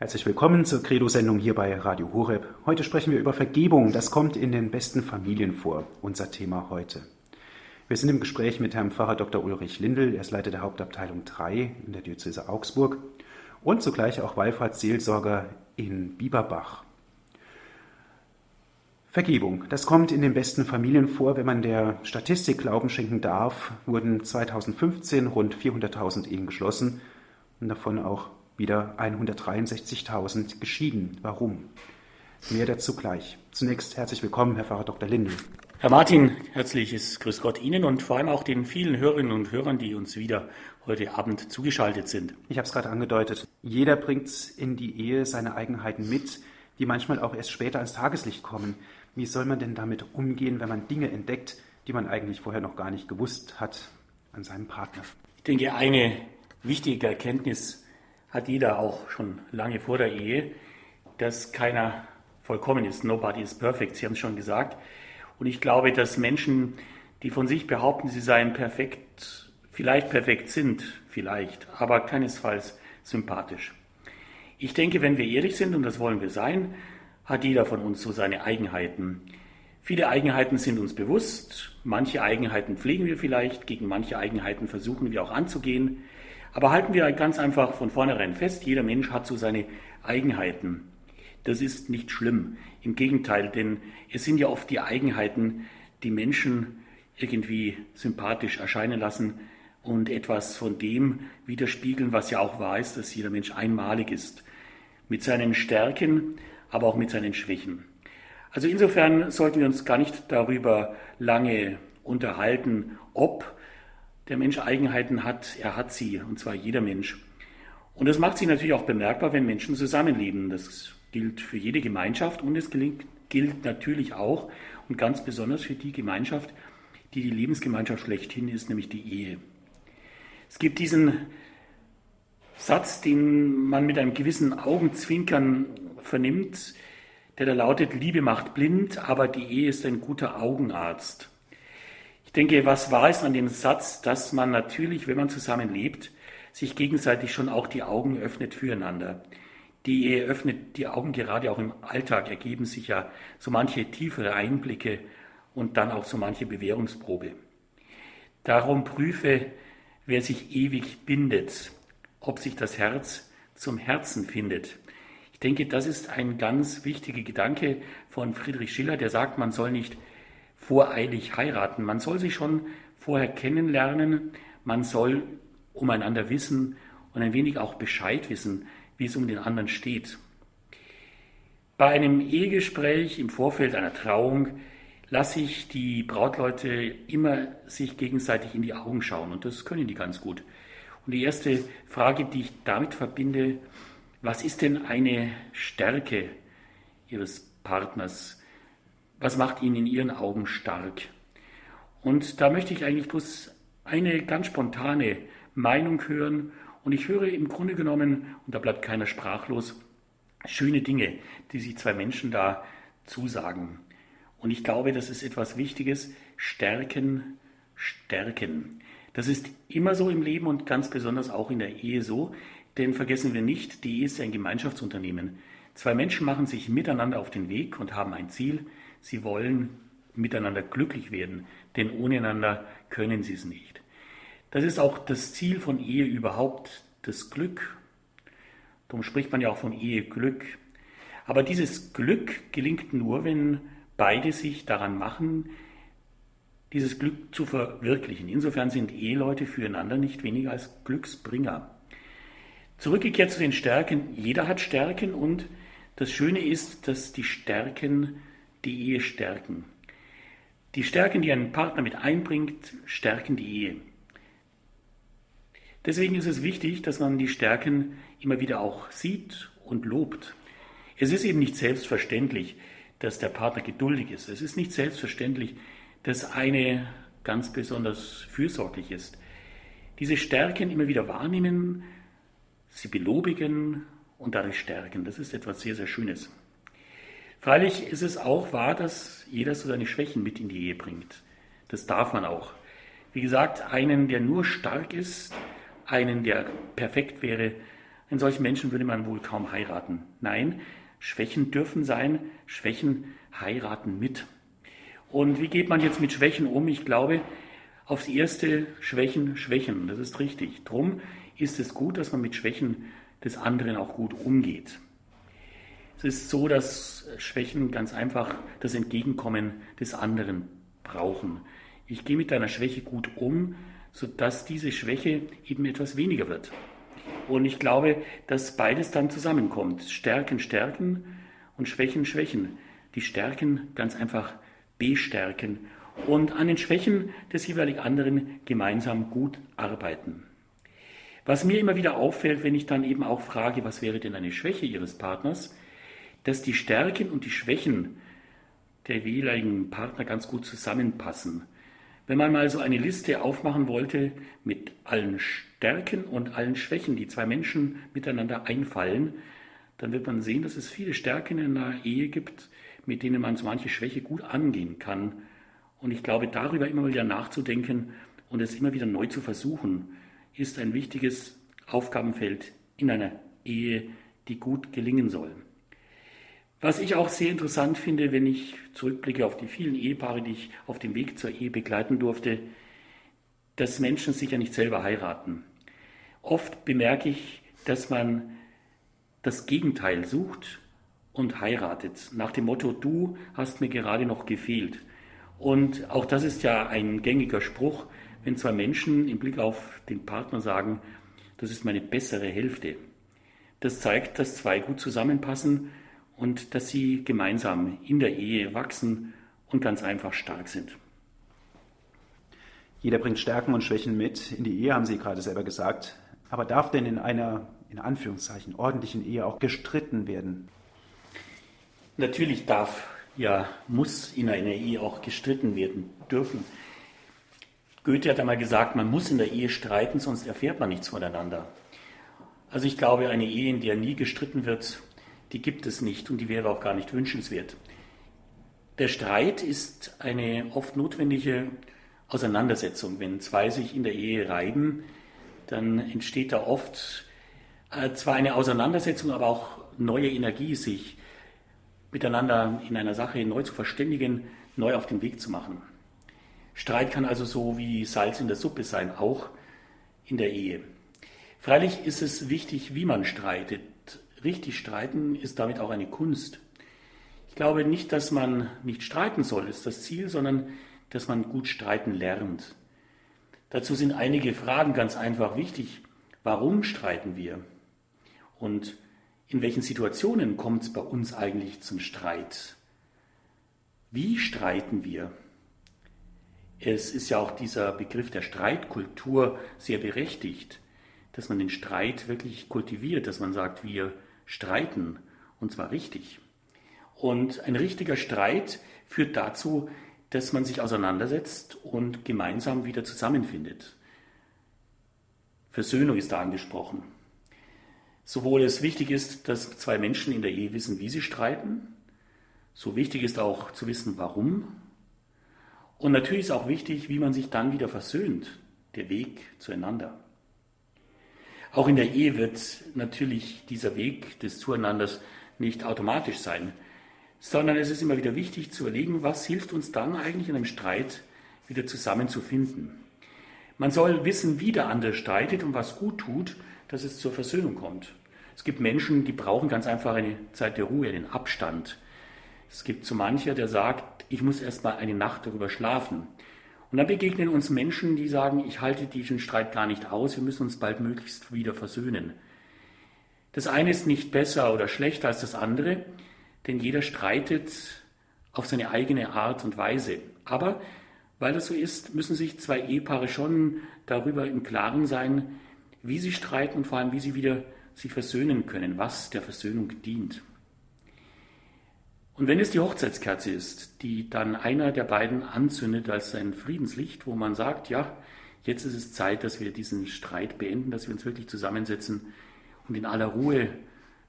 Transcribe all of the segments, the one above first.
Herzlich willkommen zur Credo-Sendung hier bei Radio Horeb. Heute sprechen wir über Vergebung. Das kommt in den besten Familien vor, unser Thema heute. Wir sind im Gespräch mit Herrn Pfarrer Dr. Ulrich Lindel. Er ist Leiter der Hauptabteilung 3 in der Diözese Augsburg und zugleich auch Wallfahrtsseelsorger in Bieberbach. Vergebung, das kommt in den besten Familien vor. Wenn man der Statistik Glauben schenken darf, wurden 2015 rund 400.000 Ehen geschlossen und davon auch wieder 163.000 geschieden. Warum? Mehr dazu gleich. Zunächst herzlich willkommen, Herr Pfarrer Dr. Lindel. Herr Martin, herzliches Grüß Gott Ihnen und vor allem auch den vielen Hörerinnen und Hörern, die uns wieder heute Abend zugeschaltet sind. Ich habe es gerade angedeutet. Jeder bringt in die Ehe seine Eigenheiten mit, die manchmal auch erst später ans Tageslicht kommen. Wie soll man denn damit umgehen, wenn man Dinge entdeckt, die man eigentlich vorher noch gar nicht gewusst hat an seinem Partner? Ich denke, eine wichtige Erkenntnis hat jeder auch schon lange vor der Ehe, dass keiner vollkommen ist. Nobody is perfect, Sie haben es schon gesagt. Und ich glaube, dass Menschen, die von sich behaupten, sie seien perfekt, vielleicht perfekt sind, vielleicht, aber keinesfalls sympathisch. Ich denke, wenn wir ehrlich sind, und das wollen wir sein, hat jeder von uns so seine Eigenheiten. Viele Eigenheiten sind uns bewusst, manche Eigenheiten pflegen wir vielleicht, gegen manche Eigenheiten versuchen wir auch anzugehen. Aber halten wir ganz einfach von vornherein fest, jeder Mensch hat so seine Eigenheiten. Das ist nicht schlimm. Im Gegenteil, denn es sind ja oft die Eigenheiten, die Menschen irgendwie sympathisch erscheinen lassen und etwas von dem widerspiegeln, was ja auch wahr ist, dass jeder Mensch einmalig ist. Mit seinen Stärken, aber auch mit seinen Schwächen. Also insofern sollten wir uns gar nicht darüber lange unterhalten, ob der Mensch Eigenheiten hat. Er hat sie, und zwar jeder Mensch. Und das macht sich natürlich auch bemerkbar, wenn Menschen zusammenleben. Das gilt für jede Gemeinschaft und es gilt, gilt natürlich auch und ganz besonders für die Gemeinschaft, die die Lebensgemeinschaft schlechthin ist, nämlich die Ehe. Es gibt diesen Satz, den man mit einem gewissen Augenzwinkern vernimmt, der da lautet, Liebe macht blind, aber die Ehe ist ein guter Augenarzt. Ich denke, was wahr ist an dem Satz, dass man natürlich, wenn man zusammen lebt, sich gegenseitig schon auch die Augen öffnet füreinander. Die Ehe öffnet die Augen gerade auch im Alltag, ergeben sich ja so manche tiefere Einblicke und dann auch so manche Bewährungsprobe. Darum prüfe, wer sich ewig bindet, ob sich das Herz zum Herzen findet. Ich denke, das ist ein ganz wichtiger Gedanke von Friedrich Schiller, der sagt, man soll nicht voreilig heiraten, man soll sich schon vorher kennenlernen, man soll umeinander wissen und ein wenig auch Bescheid wissen, wie es um den anderen steht. Bei einem Ehegespräch im Vorfeld einer Trauung lasse ich die Brautleute immer sich gegenseitig in die Augen schauen und das können die ganz gut. Und die erste Frage, die ich damit verbinde, was ist denn eine Stärke Ihres Partners? Was macht ihn in Ihren Augen stark? Und da möchte ich eigentlich bloß eine ganz spontane Meinung hören und ich höre im Grunde genommen, und da bleibt keiner sprachlos, schöne Dinge, die sich zwei Menschen da zusagen. Und ich glaube, das ist etwas Wichtiges. Stärken, stärken. Das ist immer so im Leben und ganz besonders auch in der Ehe so. Denn vergessen wir nicht, die Ehe ist ein Gemeinschaftsunternehmen. Zwei Menschen machen sich miteinander auf den Weg und haben ein Ziel. Sie wollen miteinander glücklich werden, denn ohne einander können sie es nicht. Das ist auch das Ziel von Ehe überhaupt, das Glück. Darum spricht man ja auch von Eheglück. Aber dieses Glück gelingt nur, wenn beide sich daran machen, dieses Glück zu verwirklichen. Insofern sind Eheleute füreinander nicht weniger als Glücksbringer. Zurückgekehrt zu den Stärken. Jeder hat Stärken und das Schöne ist, dass die Stärken die Ehe stärken. Die Stärken, die ein Partner mit einbringt, stärken die Ehe. Deswegen ist es wichtig, dass man die Stärken immer wieder auch sieht und lobt. Es ist eben nicht selbstverständlich, dass der Partner geduldig ist. Es ist nicht selbstverständlich, dass eine ganz besonders fürsorglich ist. Diese Stärken immer wieder wahrnehmen, sie belobigen und dadurch stärken, das ist etwas sehr, sehr Schönes. Freilich ist es auch wahr, dass jeder so seine Schwächen mit in die Ehe bringt. Das darf man auch. Wie gesagt, einen, der nur stark ist, einen, der perfekt wäre, einen solchen Menschen würde man wohl kaum heiraten. Nein, Schwächen dürfen sein, Schwächen heiraten mit. Und wie geht man jetzt mit Schwächen um? Ich glaube, aufs erste Schwächen, Schwächen, das ist richtig. Drum ist es gut, dass man mit Schwächen des anderen auch gut umgeht. Es ist so, dass Schwächen ganz einfach das Entgegenkommen des anderen brauchen. Ich gehe mit deiner Schwäche gut um, sodass diese Schwäche eben etwas weniger wird. Und ich glaube, dass beides dann zusammenkommt. Stärken, Stärken und Schwächen, Schwächen. Die Stärken ganz einfach bestärken und an den Schwächen des jeweiligen anderen gemeinsam gut arbeiten. Was mir immer wieder auffällt, wenn ich dann eben auch frage, was wäre denn eine Schwäche Ihres Partners, dass die Stärken und die Schwächen der jeweiligen Partner ganz gut zusammenpassen. Wenn man mal so eine Liste aufmachen wollte mit allen Stärken und allen Schwächen, die zwei Menschen miteinander einfallen, dann wird man sehen, dass es viele Stärken in einer Ehe gibt, mit denen man so manche Schwäche gut angehen kann. Und ich glaube, darüber immer wieder nachzudenken und es immer wieder neu zu versuchen, ist ein wichtiges Aufgabenfeld in einer Ehe, die gut gelingen soll. Was ich auch sehr interessant finde, wenn ich zurückblicke auf die vielen Ehepaare, die ich auf dem Weg zur Ehe begleiten durfte, dass Menschen sich ja nicht selber heiraten. Oft bemerke ich, dass man das Gegenteil sucht und heiratet, nach dem Motto, du hast mir gerade noch gefehlt. Und auch das ist ja ein gängiger Spruch, wenn zwei Menschen im Blick auf den Partner sagen, das ist meine bessere Hälfte. Das zeigt, dass zwei gut zusammenpassen und dass sie gemeinsam in der Ehe wachsen und ganz einfach stark sind. Jeder bringt Stärken und Schwächen mit in die Ehe, haben Sie gerade selber gesagt. Aber darf denn in einer, in Anführungszeichen, ordentlichen Ehe auch gestritten werden? Natürlich darf, ja, muss in einer Ehe auch gestritten werden dürfen. Goethe hat einmal gesagt, man muss in der Ehe streiten, sonst erfährt man nichts voneinander. Also ich glaube, eine Ehe, in der nie gestritten wird, die gibt es nicht und die wäre auch gar nicht wünschenswert. Der Streit ist eine oft notwendige Auseinandersetzung. Wenn zwei sich in der Ehe reiben, dann entsteht da oft äh, zwar eine Auseinandersetzung, aber auch neue Energie, sich miteinander in einer Sache neu zu verständigen, neu auf den Weg zu machen. Streit kann also so wie Salz in der Suppe sein, auch in der Ehe. Freilich ist es wichtig, wie man streitet richtig streiten ist damit auch eine Kunst. Ich glaube nicht, dass man nicht streiten soll, ist das Ziel, sondern dass man gut streiten lernt. Dazu sind einige Fragen ganz einfach wichtig. Warum streiten wir? Und in welchen Situationen kommt es bei uns eigentlich zum Streit? Wie streiten wir? Es ist ja auch dieser Begriff der Streitkultur sehr berechtigt, dass man den Streit wirklich kultiviert, dass man sagt, wir streiten, und zwar richtig. Und ein richtiger Streit führt dazu, dass man sich auseinandersetzt und gemeinsam wieder zusammenfindet. Versöhnung ist da angesprochen. Sowohl es wichtig ist, dass zwei Menschen in der Ehe wissen, wie sie streiten, so wichtig ist auch zu wissen, warum. Und natürlich ist auch wichtig, wie man sich dann wieder versöhnt, der Weg zueinander. Auch in der Ehe wird natürlich dieser Weg des Zueinanders nicht automatisch sein, sondern es ist immer wieder wichtig zu überlegen, was hilft uns dann eigentlich in einem Streit wieder zusammenzufinden. Man soll wissen, wie der andere streitet und was gut tut, dass es zur Versöhnung kommt. Es gibt Menschen, die brauchen ganz einfach eine Zeit der Ruhe, den Abstand. Es gibt so mancher, der sagt, ich muss erst mal eine Nacht darüber schlafen. Und dann begegnen uns Menschen, die sagen, ich halte diesen Streit gar nicht aus, wir müssen uns bald möglichst wieder versöhnen. Das eine ist nicht besser oder schlechter als das andere, denn jeder streitet auf seine eigene Art und Weise. Aber weil das so ist, müssen sich zwei Ehepaare schon darüber im Klaren sein, wie sie streiten und vor allem, wie sie wieder sich versöhnen können, was der Versöhnung dient. Und wenn es die Hochzeitskerze ist, die dann einer der beiden anzündet als ein Friedenslicht, wo man sagt, ja, jetzt ist es Zeit, dass wir diesen Streit beenden, dass wir uns wirklich zusammensetzen und in aller Ruhe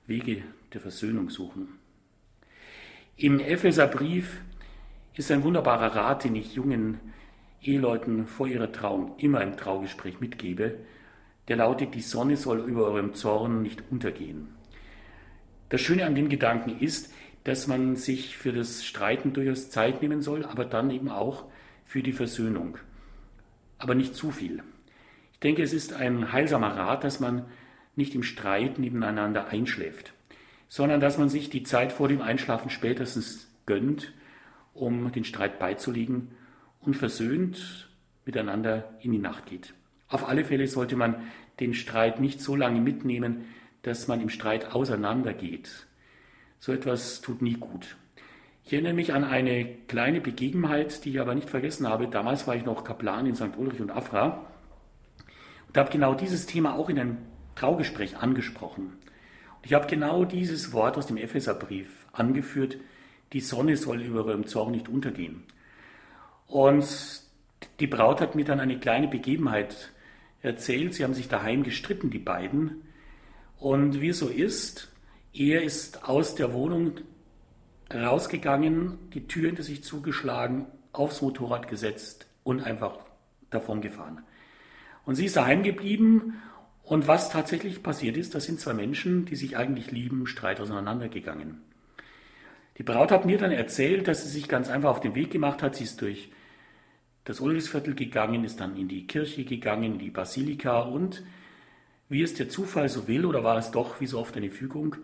Wege der Versöhnung suchen. Im Epheserbrief ist ein wunderbarer Rat, den ich jungen Eheleuten vor ihrer Trauung immer im Traugespräch mitgebe. der lautet, die Sonne soll über eurem Zorn nicht untergehen. Das Schöne an dem Gedanken ist, dass man sich für das Streiten durchaus Zeit nehmen soll, aber dann eben auch für die Versöhnung. Aber nicht zu viel. Ich denke, es ist ein heilsamer Rat, dass man nicht im Streit nebeneinander einschläft, sondern dass man sich die Zeit vor dem Einschlafen spätestens gönnt, um den Streit beizulegen und versöhnt miteinander in die Nacht geht. Auf alle Fälle sollte man den Streit nicht so lange mitnehmen, dass man im Streit auseinandergeht. So etwas tut nie gut. Ich erinnere mich an eine kleine Begebenheit, die ich aber nicht vergessen habe. Damals war ich noch Kaplan in St. Ulrich und Afra und habe genau dieses Thema auch in einem Traugespräch angesprochen. Und ich habe genau dieses Wort aus dem Epheserbrief angeführt, die Sonne soll über eurem Zorn nicht untergehen. Und die Braut hat mir dann eine kleine Begebenheit erzählt. Sie haben sich daheim gestritten, die beiden. Und wie es so ist, er ist aus der Wohnung rausgegangen, die Tür hinter sich zugeschlagen, aufs Motorrad gesetzt und einfach davon gefahren. Und sie ist daheim geblieben und was tatsächlich passiert ist, das sind zwei Menschen, die sich eigentlich lieben, Streit auseinandergegangen. Die Braut hat mir dann erzählt, dass sie sich ganz einfach auf den Weg gemacht hat. Sie ist durch das Ulrichsviertel gegangen, ist dann in die Kirche gegangen, in die Basilika und wie es der Zufall so will, oder war es doch wie so oft eine Fügung,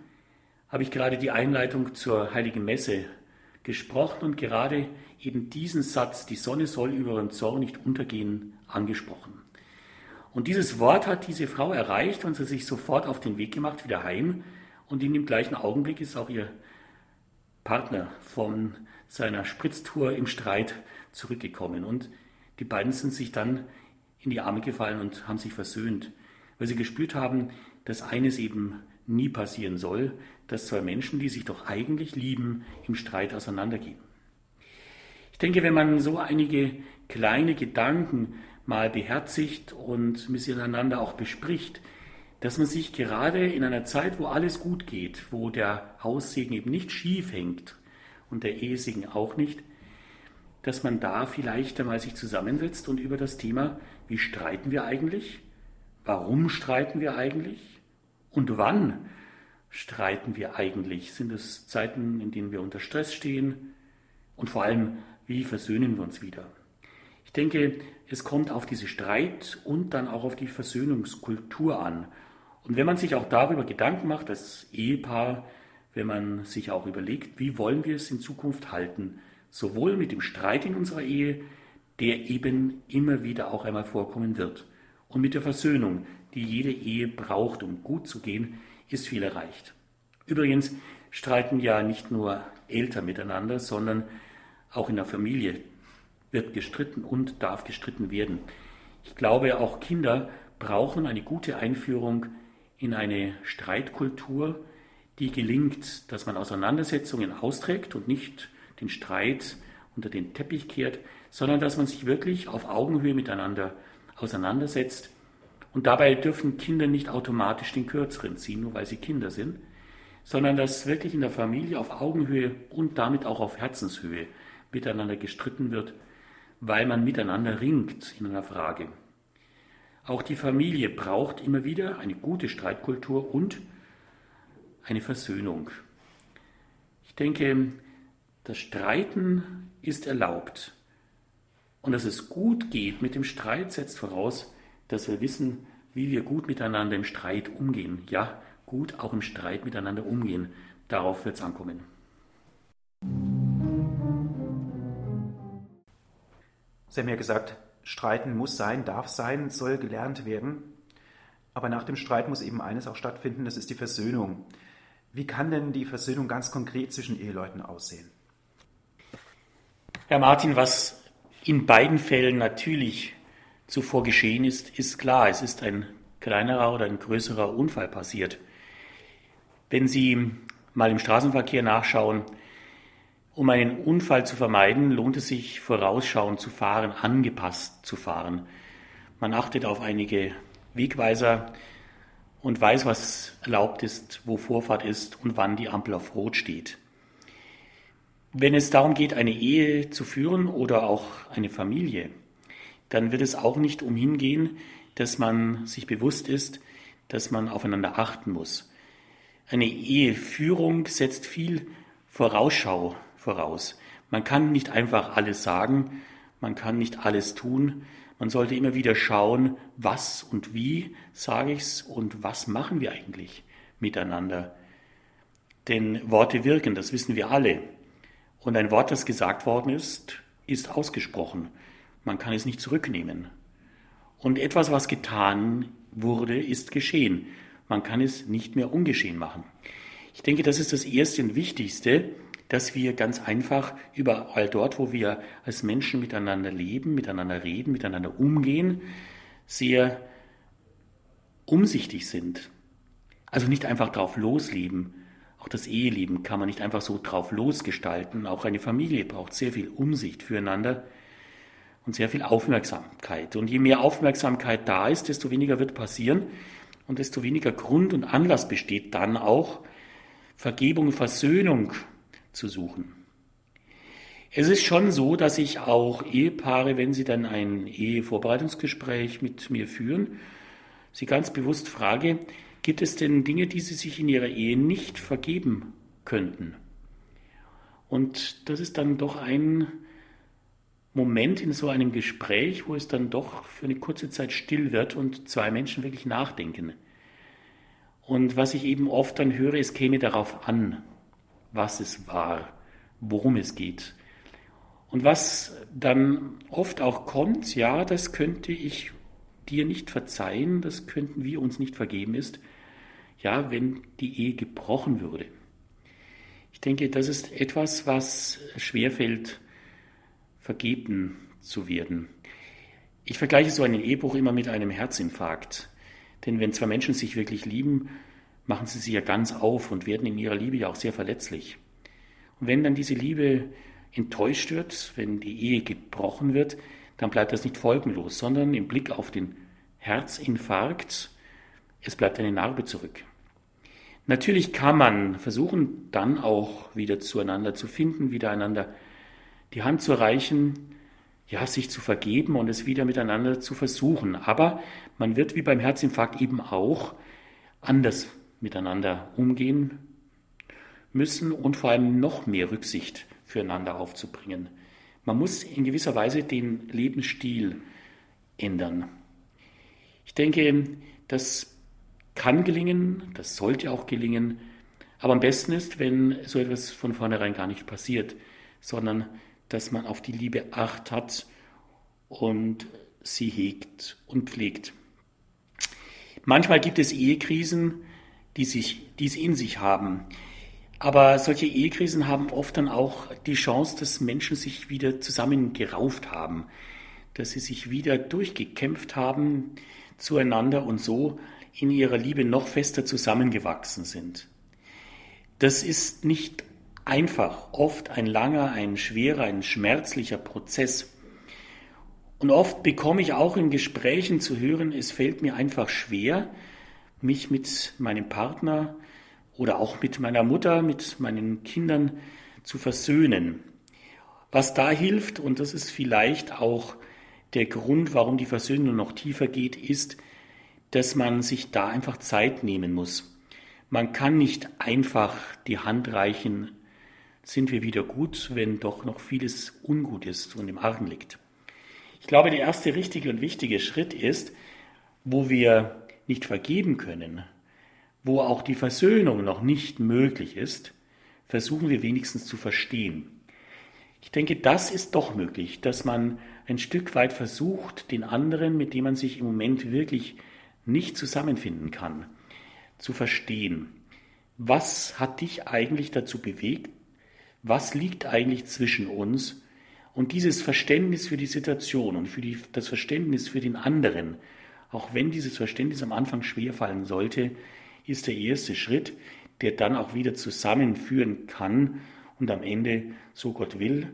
habe ich gerade die Einleitung zur Heiligen Messe gesprochen und gerade eben diesen Satz, die Sonne soll über ihren Zorn nicht untergehen, angesprochen. Und dieses Wort hat diese Frau erreicht und sie sich sofort auf den Weg gemacht, wieder heim. Und in dem gleichen Augenblick ist auch ihr Partner von seiner Spritztour im Streit zurückgekommen. Und die beiden sind sich dann in die Arme gefallen und haben sich versöhnt, weil sie gespürt haben, dass eines eben nie passieren soll, dass zwei Menschen, die sich doch eigentlich lieben, im Streit auseinandergehen. Ich denke, wenn man so einige kleine Gedanken mal beherzigt und miteinander auch bespricht, dass man sich gerade in einer Zeit, wo alles gut geht, wo der Haussegen eben nicht schief hängt und der Ehesegen auch nicht, dass man da vielleicht einmal sich zusammensetzt und über das Thema, wie streiten wir eigentlich? Warum streiten wir eigentlich? Und wann streiten wir eigentlich? Sind es Zeiten, in denen wir unter Stress stehen? Und vor allem, wie versöhnen wir uns wieder? Ich denke, es kommt auf diese Streit und dann auch auf die Versöhnungskultur an. Und wenn man sich auch darüber Gedanken macht, als Ehepaar, wenn man sich auch überlegt, wie wollen wir es in Zukunft halten, sowohl mit dem Streit in unserer Ehe, der eben immer wieder auch einmal vorkommen wird, und mit der Versöhnung, die jede Ehe braucht, um gut zu gehen, ist viel erreicht. Übrigens streiten ja nicht nur Eltern miteinander, sondern auch in der Familie wird gestritten und darf gestritten werden. Ich glaube, auch Kinder brauchen eine gute Einführung in eine Streitkultur, die gelingt, dass man Auseinandersetzungen austrägt und nicht den Streit unter den Teppich kehrt, sondern dass man sich wirklich auf Augenhöhe miteinander auseinandersetzt und dabei dürfen Kinder nicht automatisch den Kürzeren ziehen, nur weil sie Kinder sind, sondern dass wirklich in der Familie auf Augenhöhe und damit auch auf Herzenshöhe miteinander gestritten wird, weil man miteinander ringt in einer Frage. Auch die Familie braucht immer wieder eine gute Streitkultur und eine Versöhnung. Ich denke, das Streiten ist erlaubt. Und dass es gut geht mit dem Streit setzt voraus, dass wir wissen, wie wir gut miteinander im Streit umgehen. Ja, gut auch im Streit miteinander umgehen. Darauf wird es ankommen. Sie haben ja gesagt, Streiten muss sein, darf sein, soll gelernt werden. Aber nach dem Streit muss eben eines auch stattfinden, das ist die Versöhnung. Wie kann denn die Versöhnung ganz konkret zwischen Eheleuten aussehen? Herr Martin, was in beiden Fällen natürlich zuvor geschehen ist, ist klar. Es ist ein kleinerer oder ein größerer Unfall passiert. Wenn Sie mal im Straßenverkehr nachschauen, um einen Unfall zu vermeiden, lohnt es sich vorausschauend zu fahren, angepasst zu fahren. Man achtet auf einige Wegweiser und weiß, was erlaubt ist, wo Vorfahrt ist und wann die Ampel auf Rot steht. Wenn es darum geht, eine Ehe zu führen oder auch eine Familie, dann wird es auch nicht umhin gehen, dass man sich bewusst ist, dass man aufeinander achten muss. Eine Eheführung setzt viel Vorausschau voraus. Man kann nicht einfach alles sagen, man kann nicht alles tun. Man sollte immer wieder schauen, was und wie sage ich's und was machen wir eigentlich miteinander. Denn Worte wirken, das wissen wir alle. Und ein Wort, das gesagt worden ist, ist ausgesprochen. Man kann es nicht zurücknehmen. Und etwas, was getan wurde, ist geschehen. Man kann es nicht mehr ungeschehen machen. Ich denke, das ist das Erste und Wichtigste, dass wir ganz einfach überall dort, wo wir als Menschen miteinander leben, miteinander reden, miteinander umgehen, sehr umsichtig sind. Also nicht einfach drauf losleben. Auch das Eheleben kann man nicht einfach so drauf losgestalten. Auch eine Familie braucht sehr viel Umsicht füreinander und sehr viel Aufmerksamkeit. Und je mehr Aufmerksamkeit da ist, desto weniger wird passieren und desto weniger Grund und Anlass besteht dann auch, Vergebung, Versöhnung zu suchen. Es ist schon so, dass ich auch Ehepaare, wenn sie dann ein Ehevorbereitungsgespräch mit mir führen, sie ganz bewusst frage, gibt es denn Dinge, die sie sich in ihrer Ehe nicht vergeben könnten? Und das ist dann doch ein Moment in so einem Gespräch, wo es dann doch für eine kurze Zeit still wird und zwei Menschen wirklich nachdenken. Und was ich eben oft dann höre, es käme darauf an, was es war, worum es geht. Und was dann oft auch kommt, ja, das könnte ich dir nicht verzeihen, das könnten wir uns nicht vergeben, ist, ja, wenn die Ehe gebrochen würde. Ich denke, das ist etwas, was schwerfällt, vergeben zu werden. Ich vergleiche so einen Ehebruch immer mit einem Herzinfarkt. Denn wenn zwei Menschen sich wirklich lieben, machen sie sich ja ganz auf und werden in ihrer Liebe ja auch sehr verletzlich. Und wenn dann diese Liebe enttäuscht wird, wenn die Ehe gebrochen wird, dann bleibt das nicht folgenlos, sondern im Blick auf den Herzinfarkt, es bleibt eine Narbe zurück. Natürlich kann man versuchen, dann auch wieder zueinander zu finden, wieder einander die Hand zu reichen, ja, sich zu vergeben und es wieder miteinander zu versuchen. Aber man wird wie beim Herzinfarkt eben auch anders miteinander umgehen müssen und vor allem noch mehr Rücksicht füreinander aufzubringen. Man muss in gewisser Weise den Lebensstil ändern. Ich denke, das kann gelingen, das sollte auch gelingen, aber am besten ist, wenn so etwas von vornherein gar nicht passiert, sondern dass man auf die Liebe acht hat und sie hegt und pflegt. Manchmal gibt es Ehekrisen, die, sich, die es in sich haben. Aber solche Ehekrisen haben oft dann auch die Chance, dass Menschen sich wieder zusammengerauft haben, dass sie sich wieder durchgekämpft haben zueinander und so in ihrer Liebe noch fester zusammengewachsen sind. Das ist nicht einfach, oft ein langer, ein schwerer, ein schmerzlicher Prozess. Und oft bekomme ich auch in Gesprächen zu hören, es fällt mir einfach schwer, mich mit meinem Partner oder auch mit meiner Mutter, mit meinen Kindern zu versöhnen. Was da hilft, und das ist vielleicht auch der Grund, warum die Versöhnung noch tiefer geht, ist, dass man sich da einfach Zeit nehmen muss. Man kann nicht einfach die Hand reichen, sind wir wieder gut, wenn doch noch vieles ungut ist und im Argen liegt. Ich glaube, der erste richtige und wichtige Schritt ist, wo wir nicht vergeben können, wo auch die Versöhnung noch nicht möglich ist, versuchen wir wenigstens zu verstehen. Ich denke, das ist doch möglich, dass man ein Stück weit versucht, den anderen, mit dem man sich im Moment wirklich nicht zusammenfinden kann, zu verstehen. Was hat dich eigentlich dazu bewegt? Was liegt eigentlich zwischen uns? Und dieses Verständnis für die Situation und für die, das Verständnis für den anderen, auch wenn dieses Verständnis am Anfang schwerfallen sollte, ist der erste Schritt, der dann auch wieder zusammenführen kann und am Ende, so Gott will,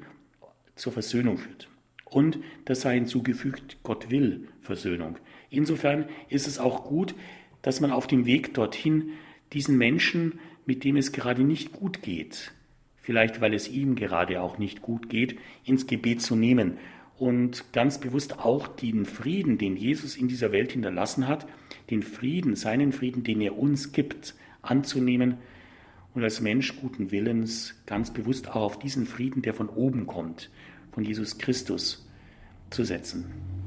zur Versöhnung führt. Und das sei hinzugefügt, Gott will Versöhnung. Insofern ist es auch gut, dass man auf dem Weg dorthin diesen Menschen, mit dem es gerade nicht gut geht, vielleicht weil es ihm gerade auch nicht gut geht, ins Gebet zu nehmen und ganz bewusst auch den Frieden, den Jesus in dieser Welt hinterlassen hat, den Frieden, seinen Frieden, den er uns gibt, anzunehmen und als Mensch guten Willens ganz bewusst auch auf diesen Frieden, der von oben kommt, von Jesus Christus, zu setzen.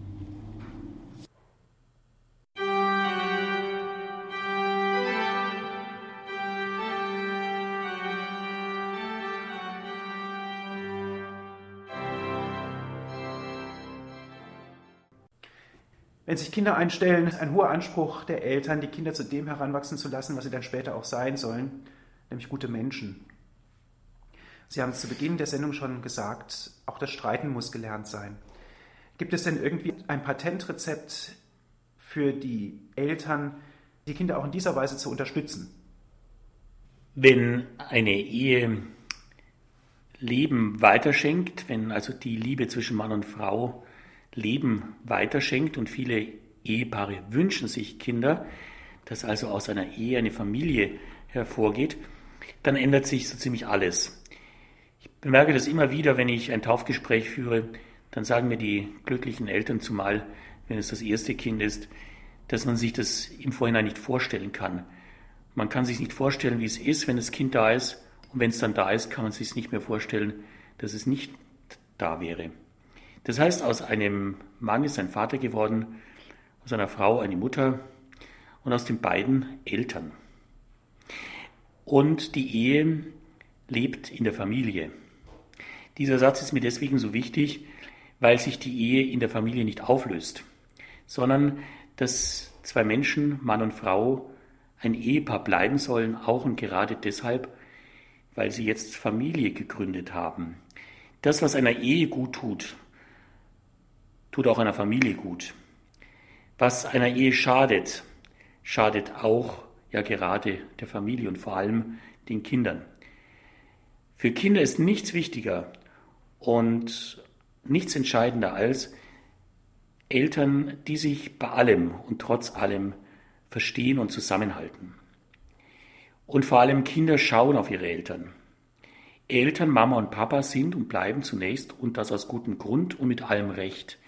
Wenn sich Kinder einstellen, ist ein hoher Anspruch der Eltern, die Kinder zu dem heranwachsen zu lassen, was sie dann später auch sein sollen, nämlich gute Menschen. Sie haben zu Beginn der Sendung schon gesagt, auch das Streiten muss gelernt sein. Gibt es denn irgendwie ein Patentrezept für die Eltern, die Kinder auch in dieser Weise zu unterstützen? Wenn eine Ehe Leben weiterschenkt, wenn also die Liebe zwischen Mann und Frau Leben weiterschenkt und viele Ehepaare wünschen sich Kinder, dass also aus einer Ehe eine Familie hervorgeht, dann ändert sich so ziemlich alles. Ich bemerke das immer wieder, wenn ich ein Taufgespräch führe, dann sagen mir die glücklichen Eltern zumal, wenn es das erste Kind ist, dass man sich das im Vorhinein nicht vorstellen kann. Man kann sich nicht vorstellen, wie es ist, wenn das Kind da ist. Und wenn es dann da ist, kann man sich nicht mehr vorstellen, dass es nicht da wäre. Das heißt, aus einem Mann ist ein Vater geworden, aus einer Frau eine Mutter und aus den beiden Eltern. Und die Ehe lebt in der Familie. Dieser Satz ist mir deswegen so wichtig, weil sich die Ehe in der Familie nicht auflöst, sondern dass zwei Menschen, Mann und Frau, ein Ehepaar bleiben sollen, auch und gerade deshalb, weil sie jetzt Familie gegründet haben. Das, was einer Ehe gut tut, tut auch einer Familie gut. Was einer Ehe schadet, schadet auch ja gerade der Familie und vor allem den Kindern. Für Kinder ist nichts wichtiger und nichts entscheidender als Eltern, die sich bei allem und trotz allem verstehen und zusammenhalten. Und vor allem Kinder schauen auf ihre Eltern. Eltern, Mama und Papa sind und bleiben zunächst, und das aus gutem Grund und mit allem Recht,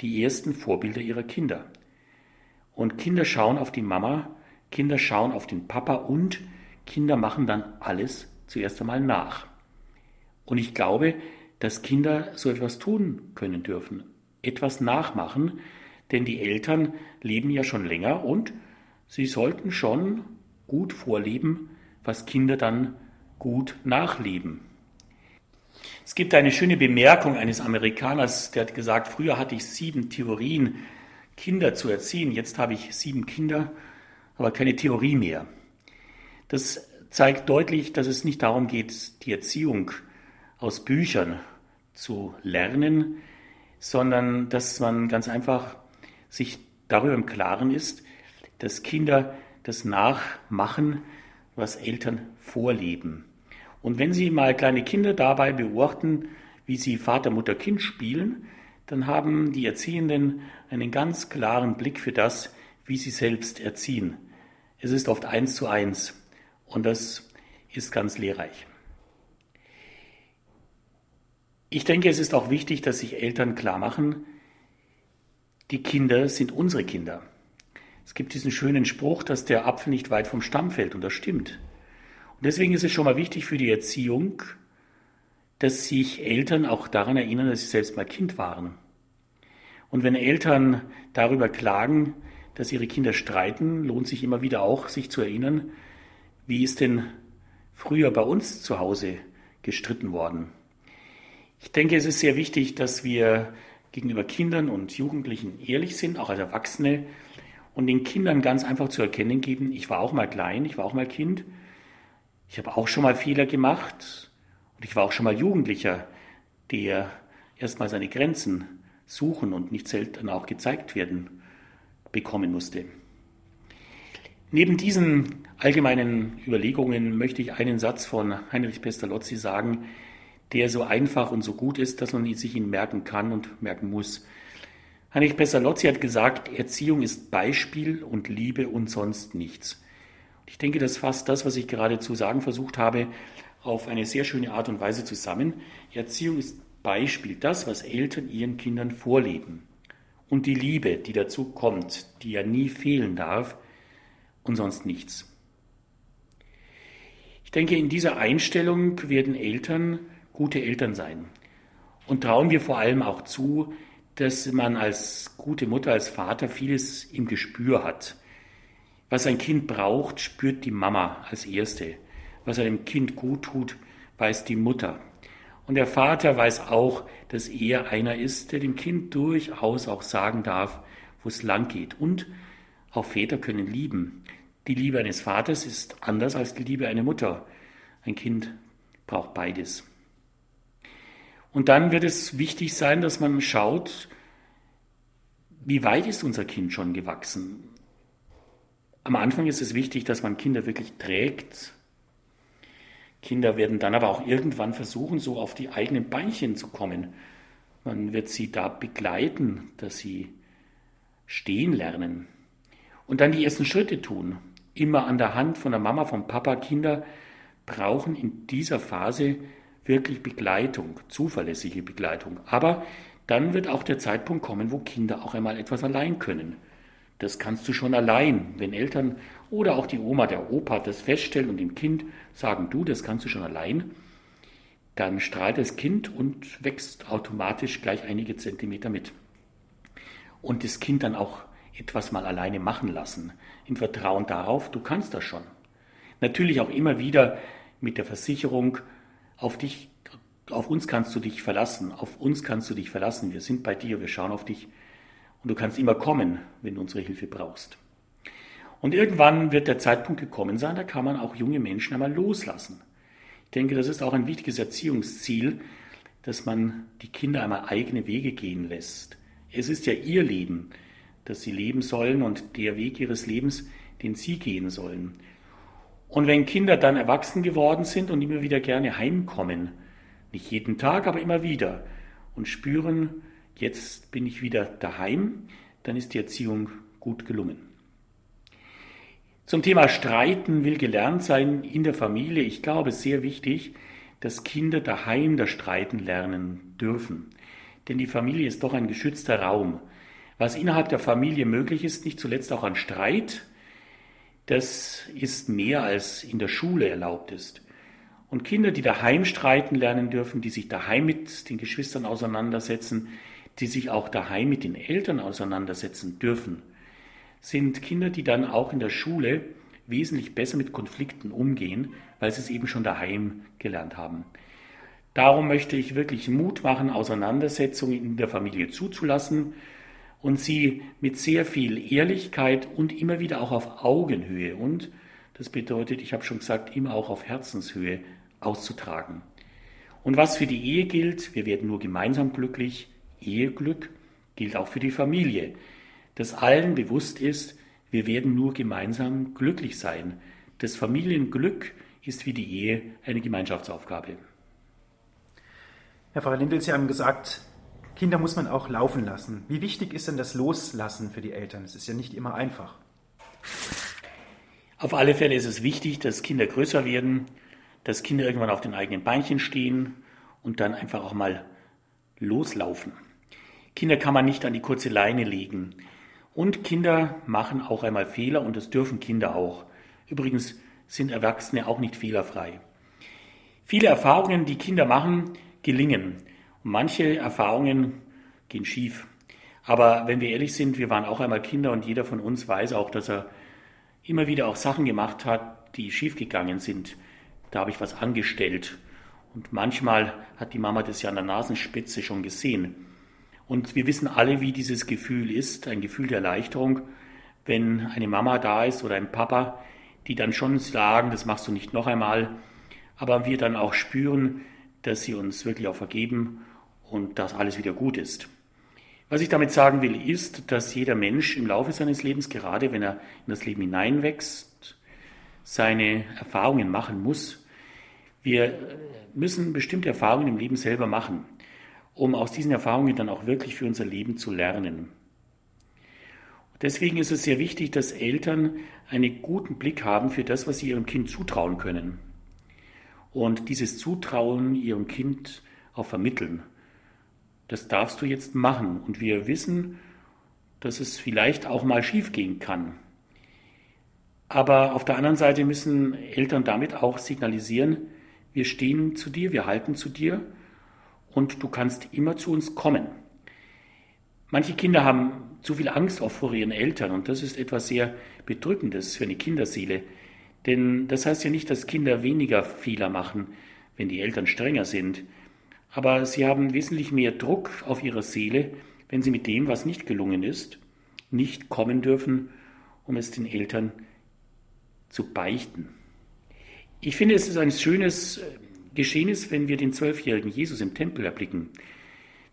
die ersten Vorbilder ihrer Kinder. Und Kinder schauen auf die Mama, Kinder schauen auf den Papa und Kinder machen dann alles zuerst einmal nach. Und ich glaube, dass Kinder so etwas tun können dürfen, etwas nachmachen, denn die Eltern leben ja schon länger und sie sollten schon gut vorleben, was Kinder dann gut nachleben. Es gibt eine schöne Bemerkung eines Amerikaners, der hat gesagt, früher hatte ich sieben Theorien, Kinder zu erziehen, jetzt habe ich sieben Kinder, aber keine Theorie mehr. Das zeigt deutlich, dass es nicht darum geht, die Erziehung aus Büchern zu lernen, sondern dass man ganz einfach sich darüber im Klaren ist, dass Kinder das nachmachen, was Eltern vorleben. Und wenn Sie mal kleine Kinder dabei beobachten, wie sie Vater, Mutter, Kind spielen, dann haben die Erziehenden einen ganz klaren Blick für das, wie sie selbst erziehen. Es ist oft eins zu eins und das ist ganz lehrreich. Ich denke, es ist auch wichtig, dass sich Eltern klar machen, die Kinder sind unsere Kinder. Es gibt diesen schönen Spruch, dass der Apfel nicht weit vom Stamm fällt und das stimmt. Deswegen ist es schon mal wichtig für die Erziehung, dass sich Eltern auch daran erinnern, dass sie selbst mal Kind waren. Und wenn Eltern darüber klagen, dass ihre Kinder streiten, lohnt sich immer wieder auch, sich zu erinnern, wie ist denn früher bei uns zu Hause gestritten worden. Ich denke, es ist sehr wichtig, dass wir gegenüber Kindern und Jugendlichen ehrlich sind, auch als Erwachsene, und den Kindern ganz einfach zu erkennen geben, ich war auch mal klein, ich war auch mal Kind ich habe auch schon mal Fehler gemacht und ich war auch schon mal Jugendlicher, der erstmal seine Grenzen suchen und nicht selten auch gezeigt werden bekommen musste. Neben diesen allgemeinen Überlegungen möchte ich einen Satz von Heinrich Pestalozzi sagen, der so einfach und so gut ist, dass man sich ihn merken kann und merken muss. Heinrich Pestalozzi hat gesagt, Erziehung ist Beispiel und Liebe und sonst nichts. Ich denke, das fasst das, was ich gerade zu sagen versucht habe, auf eine sehr schöne Art und Weise zusammen. Erziehung ist Beispiel, das, was Eltern ihren Kindern vorleben. Und die Liebe, die dazu kommt, die ja nie fehlen darf und sonst nichts. Ich denke, in dieser Einstellung werden Eltern gute Eltern sein. Und trauen wir vor allem auch zu, dass man als gute Mutter, als Vater vieles im Gespür hat. Was ein Kind braucht, spürt die Mama als Erste. Was einem Kind gut tut, weiß die Mutter. Und der Vater weiß auch, dass er einer ist, der dem Kind durchaus auch sagen darf, wo es lang geht. Und auch Väter können lieben. Die Liebe eines Vaters ist anders als die Liebe einer Mutter. Ein Kind braucht beides. Und dann wird es wichtig sein, dass man schaut, wie weit ist unser Kind schon gewachsen. Am Anfang ist es wichtig, dass man Kinder wirklich trägt, Kinder werden dann aber auch irgendwann versuchen, so auf die eigenen Beinchen zu kommen. Man wird sie da begleiten, dass sie stehen lernen und dann die ersten Schritte tun. Immer an der Hand von der Mama, vom Papa. Kinder brauchen in dieser Phase wirklich Begleitung, zuverlässige Begleitung. Aber dann wird auch der Zeitpunkt kommen, wo Kinder auch einmal etwas allein können. Das kannst du schon allein, wenn Eltern oder auch die Oma, der Opa das feststellen und dem Kind sagen, du, das kannst du schon allein, dann strahlt das Kind und wächst automatisch gleich einige Zentimeter mit. Und das Kind dann auch etwas mal alleine machen lassen, im Vertrauen darauf, du kannst das schon. Natürlich auch immer wieder mit der Versicherung, auf dich, auf uns kannst du dich verlassen, auf uns kannst du dich verlassen, wir sind bei dir, wir schauen auf dich und du kannst immer kommen, wenn du unsere Hilfe brauchst. Und irgendwann wird der Zeitpunkt gekommen sein, da kann man auch junge Menschen einmal loslassen. Ich denke, das ist auch ein wichtiges Erziehungsziel, dass man die Kinder einmal eigene Wege gehen lässt. Es ist ja ihr Leben, das sie leben sollen und der Weg ihres Lebens, den sie gehen sollen. Und wenn Kinder dann erwachsen geworden sind und immer wieder gerne heimkommen, nicht jeden Tag, aber immer wieder, und spüren, jetzt bin ich wieder daheim, dann ist die Erziehung gut gelungen. Zum Thema Streiten will gelernt sein in der Familie. Ich glaube, sehr wichtig, dass Kinder daheim das Streiten lernen dürfen. Denn die Familie ist doch ein geschützter Raum. Was innerhalb der Familie möglich ist, nicht zuletzt auch an Streit, das ist mehr als in der Schule erlaubt ist. Und Kinder, die daheim streiten lernen dürfen, die sich daheim mit den Geschwistern auseinandersetzen, die sich auch daheim mit den Eltern auseinandersetzen dürfen, sind Kinder, die dann auch in der Schule wesentlich besser mit Konflikten umgehen, weil sie es eben schon daheim gelernt haben. Darum möchte ich wirklich Mut machen, Auseinandersetzungen in der Familie zuzulassen und sie mit sehr viel Ehrlichkeit und immer wieder auch auf Augenhöhe und das bedeutet, ich habe schon gesagt, immer auch auf Herzenshöhe auszutragen. Und was für die Ehe gilt, wir werden nur gemeinsam glücklich, Eheglück gilt auch für die Familie, dass allen bewusst ist, wir werden nur gemeinsam glücklich sein. Das Familienglück ist wie die Ehe eine Gemeinschaftsaufgabe. Herr Pfarrer Lindel, Sie haben gesagt, Kinder muss man auch laufen lassen. Wie wichtig ist denn das Loslassen für die Eltern? Es ist ja nicht immer einfach. Auf alle Fälle ist es wichtig, dass Kinder größer werden, dass Kinder irgendwann auf den eigenen Beinchen stehen und dann einfach auch mal loslaufen. Kinder kann man nicht an die kurze Leine legen. Und Kinder machen auch einmal Fehler und das dürfen Kinder auch. Übrigens sind Erwachsene auch nicht fehlerfrei. Viele Erfahrungen, die Kinder machen, gelingen. Und manche Erfahrungen gehen schief. Aber wenn wir ehrlich sind, wir waren auch einmal Kinder und jeder von uns weiß auch, dass er immer wieder auch Sachen gemacht hat, die schiefgegangen sind. Da habe ich was angestellt. Und manchmal hat die Mama das ja an der Nasenspitze schon gesehen. Und wir wissen alle, wie dieses Gefühl ist, ein Gefühl der Erleichterung, wenn eine Mama da ist oder ein Papa, die dann schon sagen, das machst du nicht noch einmal, aber wir dann auch spüren, dass sie uns wirklich auch vergeben und dass alles wieder gut ist. Was ich damit sagen will, ist, dass jeder Mensch im Laufe seines Lebens, gerade wenn er in das Leben hineinwächst, seine Erfahrungen machen muss. Wir müssen bestimmte Erfahrungen im Leben selber machen um aus diesen Erfahrungen dann auch wirklich für unser Leben zu lernen. Deswegen ist es sehr wichtig, dass Eltern einen guten Blick haben für das, was sie ihrem Kind zutrauen können. Und dieses Zutrauen ihrem Kind auch vermitteln. das darfst du jetzt machen. Und wir wissen, dass es vielleicht auch mal schiefgehen kann. Aber auf der anderen Seite müssen Eltern damit auch signalisieren, wir stehen zu dir, wir halten zu dir und du kannst immer zu uns kommen. Manche Kinder haben zu viel Angst auch vor ihren Eltern und das ist etwas sehr Bedrückendes für eine Kinderseele. Denn das heißt ja nicht, dass Kinder weniger Fehler machen, wenn die Eltern strenger sind. Aber sie haben wesentlich mehr Druck auf ihrer Seele, wenn sie mit dem, was nicht gelungen ist, nicht kommen dürfen, um es den Eltern zu beichten. Ich finde, es ist ein schönes Geschehnis, wenn wir den zwölfjährigen Jesus im Tempel erblicken.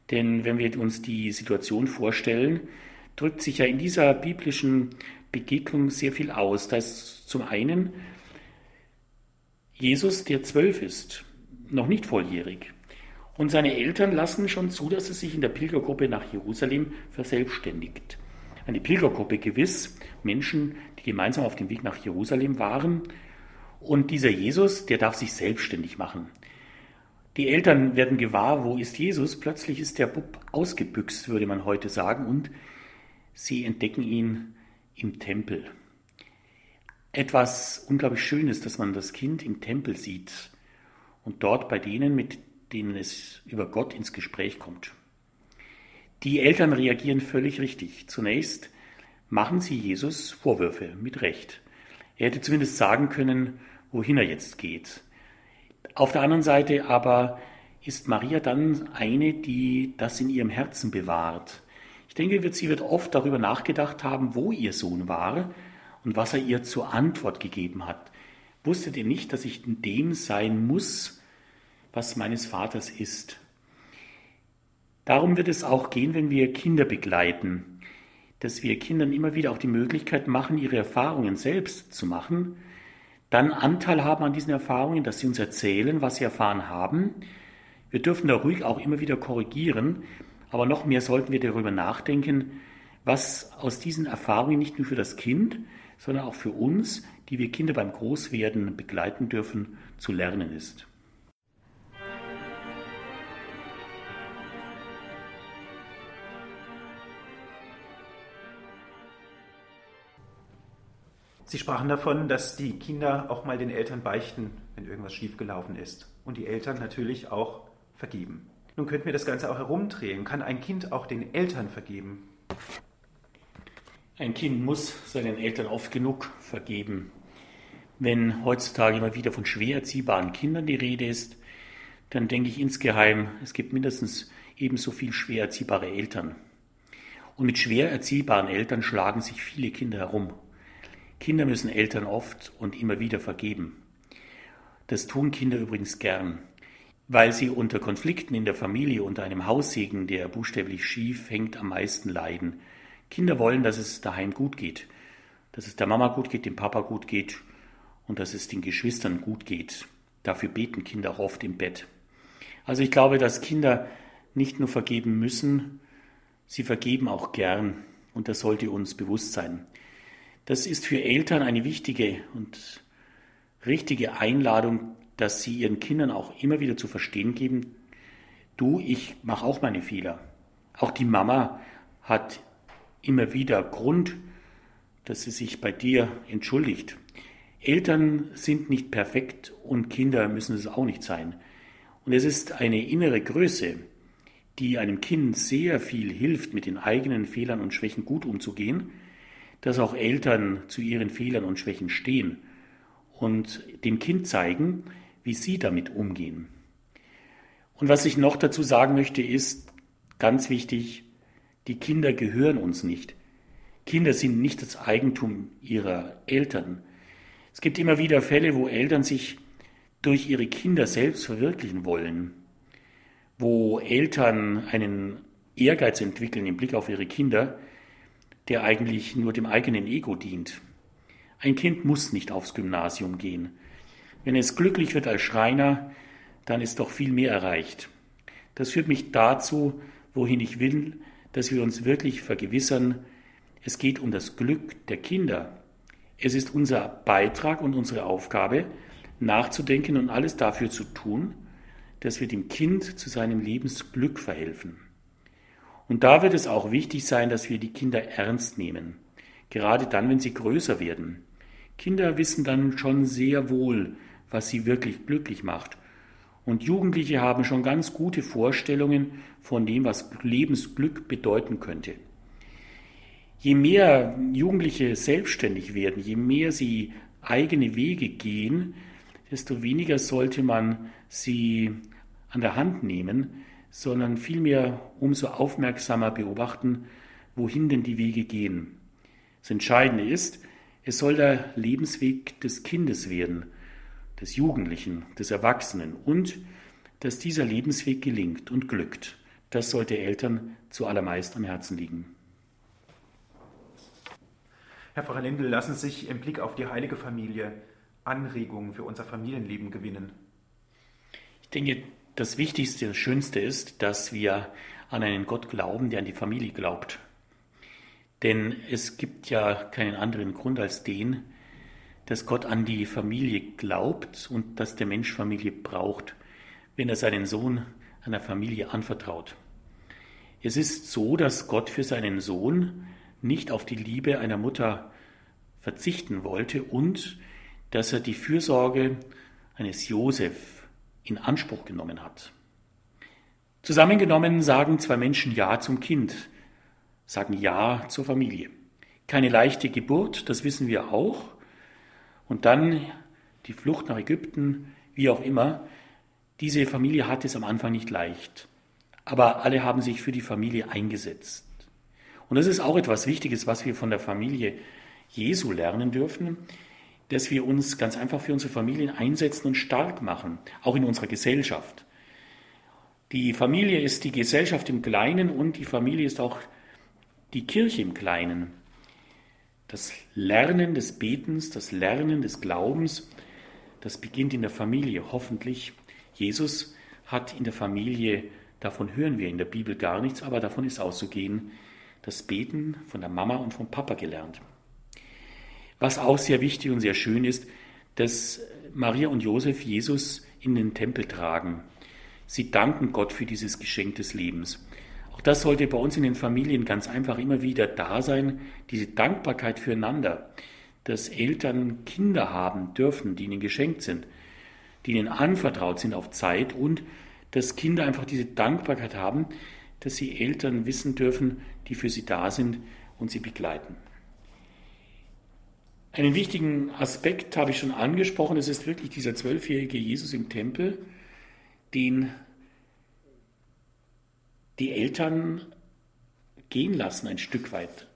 Denn wenn wir uns die Situation vorstellen, drückt sich ja in dieser biblischen Begegnung sehr viel aus. Da ist zum einen Jesus, der zwölf ist, noch nicht volljährig. Und seine Eltern lassen schon zu, dass er sich in der Pilgergruppe nach Jerusalem verselbstständigt. Eine Pilgergruppe gewiss, Menschen, die gemeinsam auf dem Weg nach Jerusalem waren. Und dieser Jesus, der darf sich selbstständig machen. Die Eltern werden gewahr, wo ist Jesus? Plötzlich ist der Bub ausgebüxt, würde man heute sagen, und sie entdecken ihn im Tempel. Etwas unglaublich Schönes, dass man das Kind im Tempel sieht und dort bei denen, mit denen es über Gott ins Gespräch kommt. Die Eltern reagieren völlig richtig. Zunächst machen sie Jesus Vorwürfe mit Recht. Er hätte zumindest sagen können, wohin er jetzt geht. Auf der anderen Seite aber ist Maria dann eine, die das in ihrem Herzen bewahrt. Ich denke, sie wird oft darüber nachgedacht haben, wo ihr Sohn war und was er ihr zur Antwort gegeben hat. Wusstet ihr nicht, dass ich in dem sein muss, was meines Vaters ist? Darum wird es auch gehen, wenn wir Kinder begleiten, dass wir Kindern immer wieder auch die Möglichkeit machen, ihre Erfahrungen selbst zu machen dann Anteil haben an diesen Erfahrungen, dass sie uns erzählen, was sie erfahren haben. Wir dürfen da ruhig auch immer wieder korrigieren, aber noch mehr sollten wir darüber nachdenken, was aus diesen Erfahrungen nicht nur für das Kind, sondern auch für uns, die wir Kinder beim Großwerden begleiten dürfen, zu lernen ist. Sie sprachen davon, dass die Kinder auch mal den Eltern beichten, wenn irgendwas schiefgelaufen ist. Und die Eltern natürlich auch vergeben. Nun könnten wir das Ganze auch herumdrehen. Kann ein Kind auch den Eltern vergeben? Ein Kind muss seinen Eltern oft genug vergeben. Wenn heutzutage immer wieder von schwer erziehbaren Kindern die Rede ist, dann denke ich insgeheim, es gibt mindestens ebenso viel schwer erziehbare Eltern. Und mit schwer erziehbaren Eltern schlagen sich viele Kinder herum. Kinder müssen Eltern oft und immer wieder vergeben. Das tun Kinder übrigens gern, weil sie unter Konflikten in der Familie, unter einem Haussegen, der buchstäblich schief hängt, am meisten leiden. Kinder wollen, dass es daheim gut geht, dass es der Mama gut geht, dem Papa gut geht und dass es den Geschwistern gut geht. Dafür beten Kinder oft im Bett. Also ich glaube, dass Kinder nicht nur vergeben müssen, sie vergeben auch gern und das sollte uns bewusst sein. Das ist für Eltern eine wichtige und richtige Einladung, dass sie ihren Kindern auch immer wieder zu verstehen geben, du, ich mache auch meine Fehler. Auch die Mama hat immer wieder Grund, dass sie sich bei dir entschuldigt. Eltern sind nicht perfekt und Kinder müssen es auch nicht sein. Und es ist eine innere Größe, die einem Kind sehr viel hilft, mit den eigenen Fehlern und Schwächen gut umzugehen dass auch Eltern zu ihren Fehlern und Schwächen stehen und dem Kind zeigen, wie sie damit umgehen. Und was ich noch dazu sagen möchte, ist ganz wichtig, die Kinder gehören uns nicht. Kinder sind nicht das Eigentum ihrer Eltern. Es gibt immer wieder Fälle, wo Eltern sich durch ihre Kinder selbst verwirklichen wollen, wo Eltern einen Ehrgeiz entwickeln im Blick auf ihre Kinder, der eigentlich nur dem eigenen Ego dient. Ein Kind muss nicht aufs Gymnasium gehen. Wenn es glücklich wird als Schreiner, dann ist doch viel mehr erreicht. Das führt mich dazu, wohin ich will, dass wir uns wirklich vergewissern, es geht um das Glück der Kinder. Es ist unser Beitrag und unsere Aufgabe, nachzudenken und alles dafür zu tun, dass wir dem Kind zu seinem Lebensglück verhelfen. Und da wird es auch wichtig sein, dass wir die Kinder ernst nehmen, gerade dann, wenn sie größer werden. Kinder wissen dann schon sehr wohl, was sie wirklich glücklich macht. Und Jugendliche haben schon ganz gute Vorstellungen von dem, was Lebensglück bedeuten könnte. Je mehr Jugendliche selbstständig werden, je mehr sie eigene Wege gehen, desto weniger sollte man sie an der Hand nehmen, sondern vielmehr umso aufmerksamer beobachten, wohin denn die Wege gehen. Das Entscheidende ist, es soll der Lebensweg des Kindes werden, des Jugendlichen, des Erwachsenen und dass dieser Lebensweg gelingt und glückt. Das sollte Eltern zuallermeist am Herzen liegen. Herr Pfarrer Lindel, lassen Sie sich im Blick auf die heilige Familie Anregungen für unser Familienleben gewinnen. Ich denke, das Wichtigste, das Schönste ist, dass wir an einen Gott glauben, der an die Familie glaubt. Denn es gibt ja keinen anderen Grund als den, dass Gott an die Familie glaubt und dass der Mensch Familie braucht, wenn er seinen Sohn einer Familie anvertraut. Es ist so, dass Gott für seinen Sohn nicht auf die Liebe einer Mutter verzichten wollte und dass er die Fürsorge eines Josef in Anspruch genommen hat. Zusammengenommen sagen zwei Menschen Ja zum Kind, sagen Ja zur Familie. Keine leichte Geburt, das wissen wir auch. Und dann die Flucht nach Ägypten, wie auch immer. Diese Familie hat es am Anfang nicht leicht. Aber alle haben sich für die Familie eingesetzt. Und das ist auch etwas Wichtiges, was wir von der Familie Jesu lernen dürfen dass wir uns ganz einfach für unsere Familien einsetzen und stark machen, auch in unserer Gesellschaft. Die Familie ist die Gesellschaft im Kleinen und die Familie ist auch die Kirche im Kleinen. Das Lernen des Betens, das Lernen des Glaubens, das beginnt in der Familie, hoffentlich. Jesus hat in der Familie, davon hören wir in der Bibel gar nichts, aber davon ist auszugehen, das Beten von der Mama und vom Papa gelernt. Was auch sehr wichtig und sehr schön ist, dass Maria und Josef Jesus in den Tempel tragen. Sie danken Gott für dieses Geschenk des Lebens. Auch das sollte bei uns in den Familien ganz einfach immer wieder da sein, diese Dankbarkeit füreinander, dass Eltern Kinder haben dürfen, die ihnen geschenkt sind, die ihnen anvertraut sind auf Zeit und dass Kinder einfach diese Dankbarkeit haben, dass sie Eltern wissen dürfen, die für sie da sind und sie begleiten. Einen wichtigen Aspekt habe ich schon angesprochen, es ist wirklich dieser zwölfjährige Jesus im Tempel, den die Eltern gehen lassen ein Stück weit.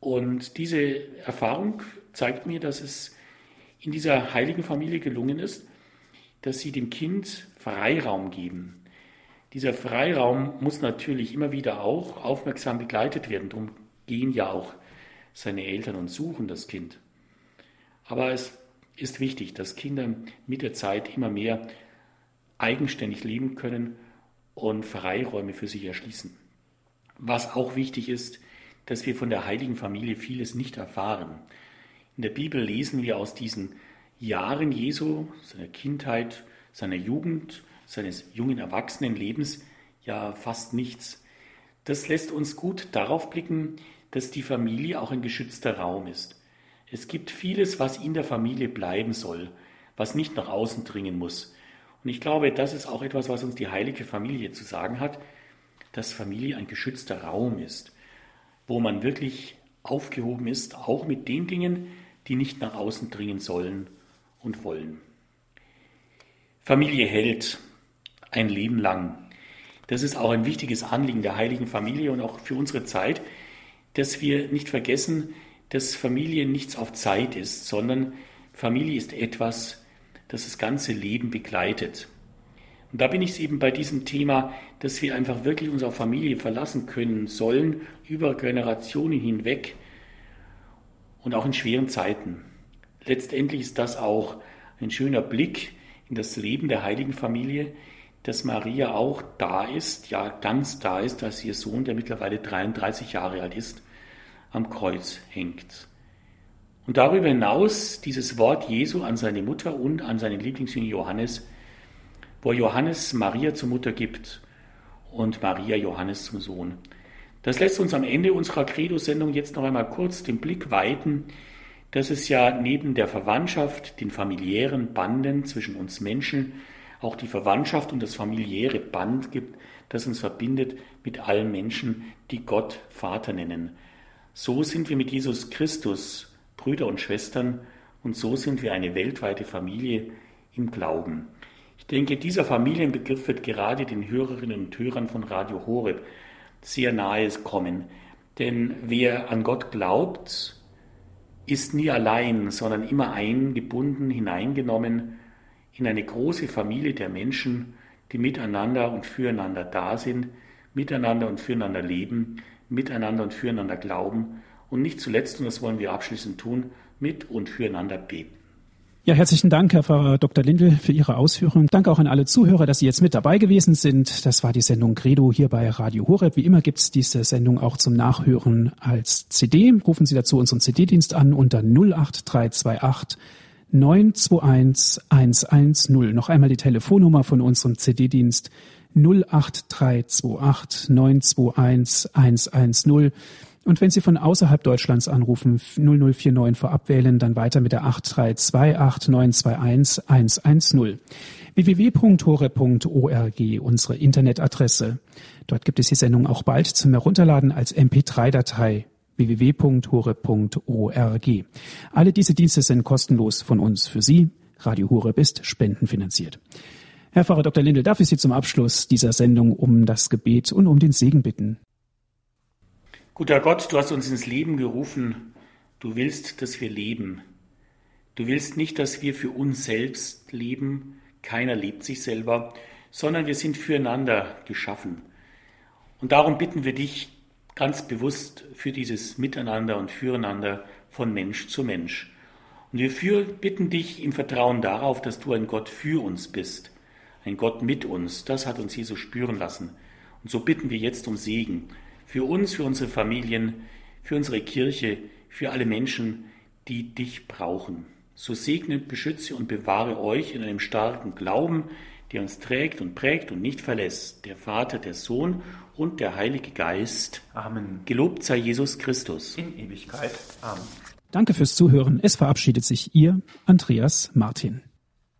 Und diese Erfahrung zeigt mir, dass es in dieser heiligen Familie gelungen ist, dass sie dem Kind Freiraum geben. Dieser Freiraum muss natürlich immer wieder auch aufmerksam begleitet werden. Darum gehen ja auch seine Eltern und suchen das Kind. Aber es ist wichtig, dass Kinder mit der Zeit immer mehr eigenständig leben können und Freiräume für sich erschließen. Was auch wichtig ist, dass wir von der heiligen Familie vieles nicht erfahren. In der Bibel lesen wir aus diesen Jahren Jesu, seiner Kindheit, seiner Jugend, seines jungen Erwachsenenlebens ja fast nichts. Das lässt uns gut darauf blicken, dass die Familie auch ein geschützter Raum ist. Es gibt vieles, was in der Familie bleiben soll, was nicht nach außen dringen muss. Und ich glaube, das ist auch etwas, was uns die heilige Familie zu sagen hat, dass Familie ein geschützter Raum ist, wo man wirklich aufgehoben ist, auch mit den Dingen, die nicht nach außen dringen sollen und wollen. Familie hält ein Leben lang. Das ist auch ein wichtiges Anliegen der heiligen Familie und auch für unsere Zeit, dass wir nicht vergessen, dass Familie nichts auf Zeit ist, sondern Familie ist etwas, das das ganze Leben begleitet. Und da bin ich eben bei diesem Thema, dass wir einfach wirklich uns auf Familie verlassen können sollen, über Generationen hinweg und auch in schweren Zeiten. Letztendlich ist das auch ein schöner Blick in das Leben der heiligen Familie, dass Maria auch da ist, ja ganz da ist, dass ihr Sohn, der mittlerweile 33 Jahre alt ist, am Kreuz hängt. Und darüber hinaus dieses Wort Jesu an seine Mutter und an seinen Lieblingsjünger Johannes, wo Johannes Maria zur Mutter gibt und Maria Johannes zum Sohn. Das lässt uns am Ende unserer Credo-Sendung jetzt noch einmal kurz den Blick weiten, dass es ja neben der Verwandtschaft, den familiären Banden zwischen uns Menschen, auch die Verwandtschaft und das familiäre Band gibt, das uns verbindet mit allen Menschen, die Gott Vater nennen. So sind wir mit Jesus Christus Brüder und Schwestern und so sind wir eine weltweite Familie im Glauben. Ich denke, dieser Familienbegriff wird gerade den Hörerinnen und Hörern von Radio Horeb sehr nahe kommen. Denn wer an Gott glaubt, ist nie allein, sondern immer eingebunden, hineingenommen in eine große Familie der Menschen, die miteinander und füreinander da sind, miteinander und füreinander leben, miteinander und füreinander glauben und nicht zuletzt, und das wollen wir abschließend tun, mit und füreinander beten. Ja, herzlichen Dank, Herr Pfarrer Dr. Lindel, für Ihre Ausführungen. Danke auch an alle Zuhörer, dass Sie jetzt mit dabei gewesen sind. Das war die Sendung Credo hier bei Radio Horeb. Wie immer gibt es diese Sendung auch zum Nachhören als CD. Rufen Sie dazu unseren CD-Dienst an unter 08328 921 110. Noch einmal die Telefonnummer von unserem CD-Dienst 08328 921 110. Und wenn Sie von außerhalb Deutschlands anrufen, 0049 vorab wählen, dann weiter mit der 8328921 www.hore.org, unsere Internetadresse. Dort gibt es die Sendung auch bald zum Herunterladen als MP3-Datei www.hore.org. Alle diese Dienste sind kostenlos von uns für Sie. Radio Horeb ist spendenfinanziert. Herr Pfarrer Dr. Lindel, darf ich Sie zum Abschluss dieser Sendung um das Gebet und um den Segen bitten? Guter Gott, du hast uns ins Leben gerufen. Du willst, dass wir leben. Du willst nicht, dass wir für uns selbst leben. Keiner liebt sich selber, sondern wir sind füreinander geschaffen. Und darum bitten wir dich ganz bewusst für dieses Miteinander und Füreinander von Mensch zu Mensch. Und wir für, bitten dich im Vertrauen darauf, dass du ein Gott für uns bist, ein Gott mit uns. Das hat uns Jesus spüren lassen. Und so bitten wir jetzt um Segen für uns, für unsere Familien, für unsere Kirche, für alle Menschen, die dich brauchen. So segne, beschütze und bewahre euch in einem starken Glauben, der uns trägt und prägt und nicht verlässt, der Vater, der Sohn und der Heilige Geist. Amen. Gelobt sei Jesus Christus. In Ewigkeit. Amen. Danke fürs Zuhören. Es verabschiedet sich Ihr Andreas Martin.